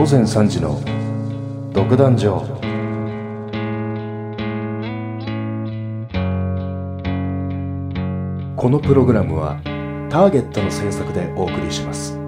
午前3時の独壇場。このプログラムはターゲットの制作でお送りします。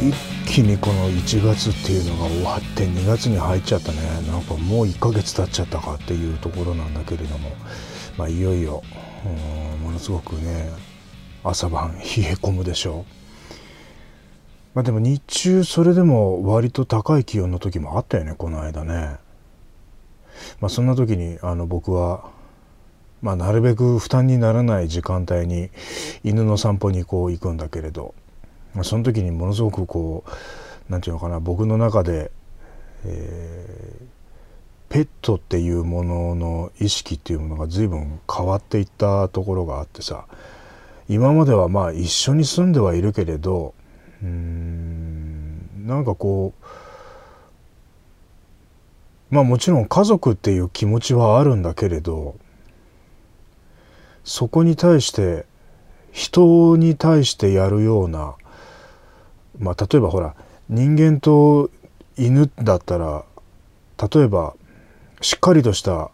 一気にこの1月っていうのが終わって2月に入っちゃったねなんかもう1ヶ月経っちゃったかっていうところなんだけれども、まあ、いよいよものすごくね朝晩冷え込むでしょう。まあ、でも日中それでも割と高い気温の時もあったよねこの間ね。まあ、そんな時にあの僕は、まあ、なるべく負担にならない時間帯に犬の散歩にこう行くんだけれど。まあ、その時にものすごくこう何て言うのかな僕の中で、えー、ペットっていうものの意識っていうものが随分変わっていったところがあってさ今まではまあ一緒に住んではいるけれどうーんなんかこうまあもちろん家族っていう気持ちはあるんだけれどそこに対して人に対してやるようなまあ、例えばほら人間と犬だったら例えばしっかりとした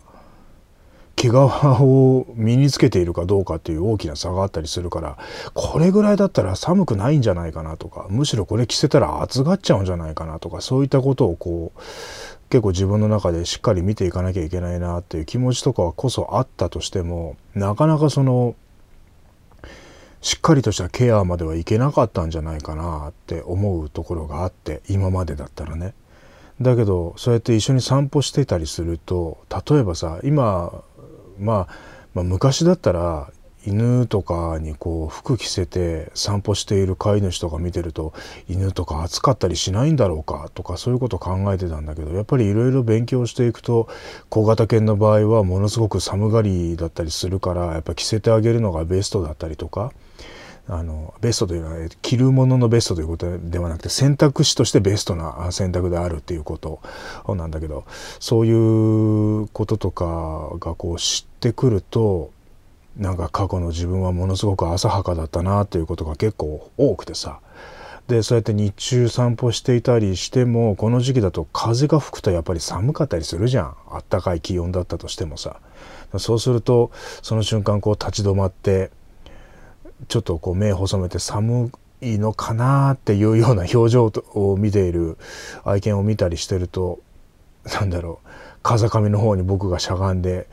毛皮を身につけているかどうかっていう大きな差があったりするからこれぐらいだったら寒くないんじゃないかなとかむしろこれ着せたら暑がっちゃうんじゃないかなとかそういったことをこう結構自分の中でしっかり見ていかなきゃいけないなっていう気持ちとかはこそあったとしてもなかなかそのかりとしたケアまではいけなかったんじゃないかなって思うところがあって今までだったらね。だけどそうやって一緒に散歩してたりすると例えばさ今、まあ、まあ昔だったら犬とかにこう服着せて散歩している飼い主とか見てると犬とか暑かったりしないんだろうかとかそういうこと考えてたんだけどやっぱりいろいろ勉強していくと小型犬の場合はものすごく寒がりだったりするからやっぱ着せてあげるのがベストだったりとかあのベストというのは着るもののベストということではなくて選択肢としてベストな選択であるっていうことなんだけどそういうこととかがこう知ってくるとなんか過去の自分はものすごく浅はかだったなっていうことが結構多くてさ。でそうやって日中散歩していたりしてもこの時期だと風が吹くとやっぱり寒かったりするじゃん。あったかい気温だったとしてもさ。そうするとその瞬間こう立ち止まってちょっとこう目細めて寒いのかなっていうような表情を見ている愛犬を見たりしてるとなんだろう風上の方に僕がしゃがんで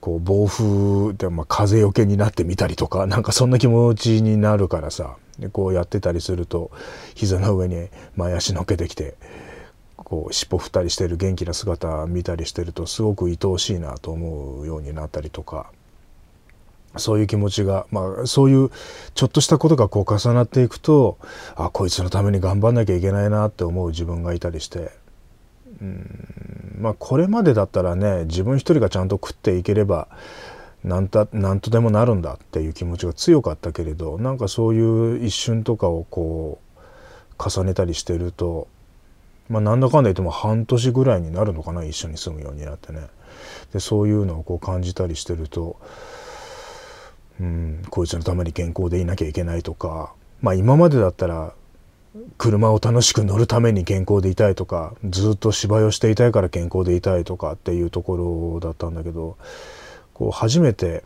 こう暴風で、まあ、風よけになってみたりとかなんかそんな気持ちになるからさでこうやってたりすると膝の上に前足のっけてきてこう尻尾振ったりしてる元気な姿見たりしてるとすごく愛おしいなと思うようになったりとか。そういう気持ちが、まあ、そういうちょっとしたことがこう重なっていくとあこいつのために頑張んなきゃいけないなって思う自分がいたりしてうんまあこれまでだったらね自分一人がちゃんと食っていければ何と何とでもなるんだっていう気持ちが強かったけれどなんかそういう一瞬とかをこう重ねたりしてるとまあなんだかんだ言っても半年ぐらいになるのかな一緒に住むようになってね。でそういうのをこう感じたりしてるとうん、こいつのために健康でいなきゃいけないとか、まあ、今までだったら車を楽しく乗るために健康でいたいとかずっと芝居をしていたいから健康でいたいとかっていうところだったんだけどこう初めて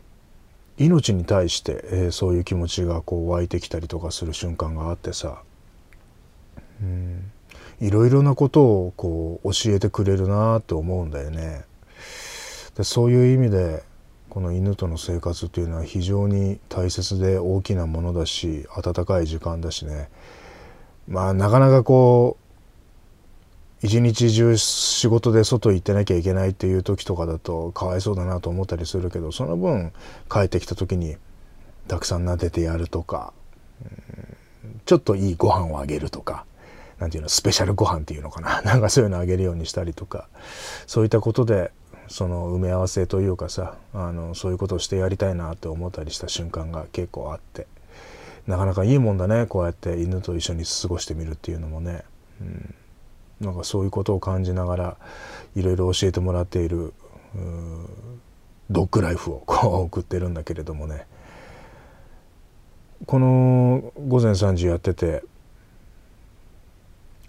命に対して、えー、そういう気持ちがこう湧いてきたりとかする瞬間があってさ、うん、いろいろなことをこう教えてくれるなって思うんだよね。でそういう意味でこの犬との生活っていうのは非常に大切で大きなものだし温かい時間だしねまあなかなかこう一日中仕事で外行ってなきゃいけないっていう時とかだとかわいそうだなと思ったりするけどその分帰ってきた時にたくさん撫でてやるとか、ちょっといいご飯をあげるとか。なんていうのスペシャルご飯っていうのかな なんかそういうのあげるようにしたりとかそういったことでその埋め合わせというかさあのそういうことをしてやりたいなって思ったりした瞬間が結構あって。なかなかいいもんだねこうやって犬と一緒に過ごしてみるっていうのもね。うん。なんかそういうことを感じながらいろいろ教えてもらっているドッグライフを こう送ってるんだけれどもね。この午前3時やってて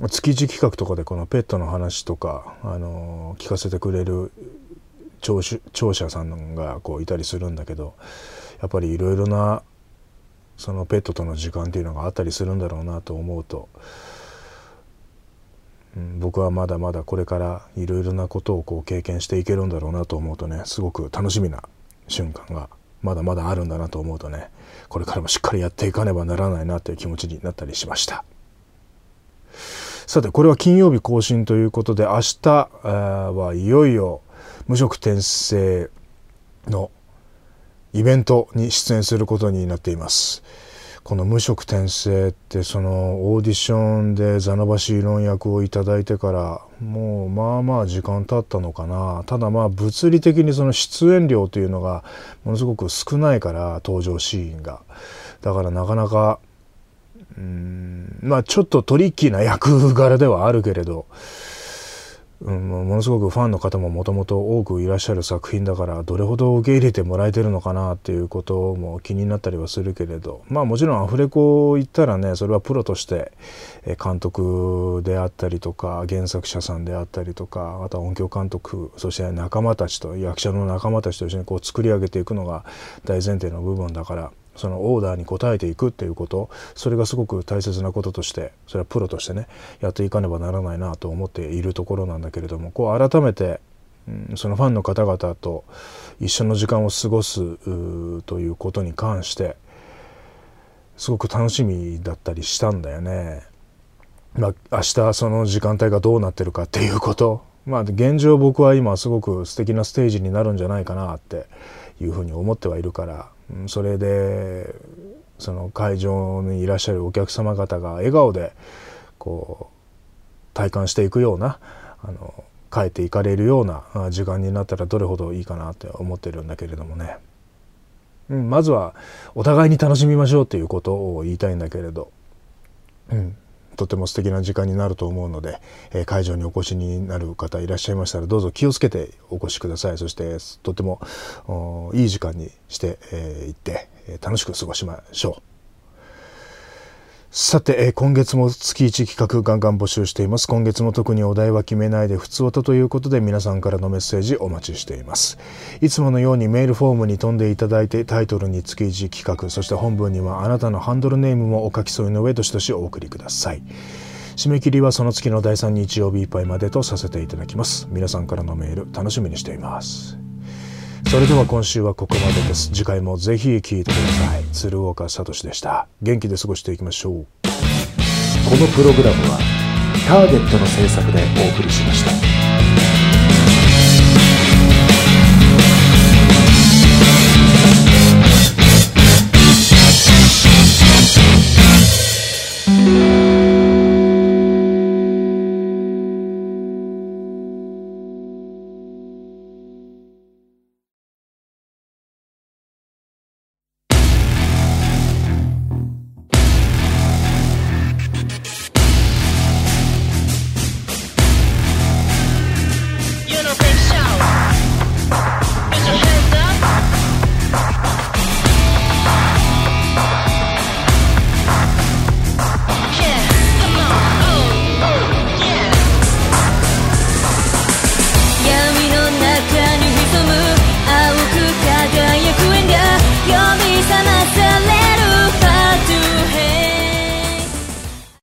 月1企画とかでこのペットの話とか、あの聞かせてくれる聴聴者さんがこういたりするんだけどやっぱりいろいろなそのペットとの時間っていうのがあったりするんだろうなと思うと、うん、僕はまだまだこれからいろいろなことをこう経験していけるんだろうなと思うとねすごく楽しみな瞬間がまだまだあるんだなと思うとねこれからもしっかりやっていかねばならないなという気持ちになったりしました。さてこれは金曜日更新ということで明日はいよいよ無職転生のイベントに出演することになっています。この無職転生ってそのオーディションでザナバシ論役をいただいてからもうまあまあ時間経ったのかなただまあ物理的にその出演料というのがものすごく少ないから登場シーンがだからなかなかうんまあちょっとトリッキーな役柄ではあるけれど、うん、ものすごくファンの方ももともと多くいらっしゃる作品だからどれほど受け入れてもらえてるのかなっていうことも気になったりはするけれどまあもちろんアフレコ行ったらねそれはプロとして監督であったりとか原作者さんであったりとかあとは音響監督そして仲間たちと役者の仲間たちと一緒にこう作り上げていくのが大前提の部分だからそのオーダーに応えていくっていうことそれがすごく大切なこととしてそれはプロとしてねやっていかねばならないなと思っているところなんだけれどもこう改めて、うん、そのファンの方々と一緒の時間を過ごすということに関してすごく楽しみだったりしたんだよね。まあ、明日その時間帯がどうなってるかっていうことまあ現状僕は今すごく素敵なステージになるんじゃないかなっていうふうに思ってはいるからそれでその会場にいらっしゃるお客様方が笑顔でこう体感していくようなあの帰っていかれるような時間になったらどれほどいいかなって思ってるんだけれどもね、うん、まずはお互いに楽しみましょうっていうことを言いたいんだけれど、うん、とても素敵な時間になると思うので、えー、会場にお越しになる方いらっしゃいましたらどうぞ気をつけてお越しくださいそしてとてもいい時間にして、えー、行って、え、楽しく過ごしましょう。さて、え、今月も月1企画ガンガン募集しています。今月も特にお題は決めないで普通音ということで皆さんからのメッセージお待ちしています。いつものようにメールフォームに飛んでいただいてタイトルに月1企画、そして本文にはあなたのハンドルネームもお書き添えの上どしどしお送りください。締め切りはその月の第3日曜日いっぱいまでとさせていただきます。皆さんからのメール楽しみにしています。それでは今週はここまでです。次回もぜひ聴いてください。鶴岡聡でした。元気で過ごしていきましょう。このプログラムはターゲットの制作でお送りしました。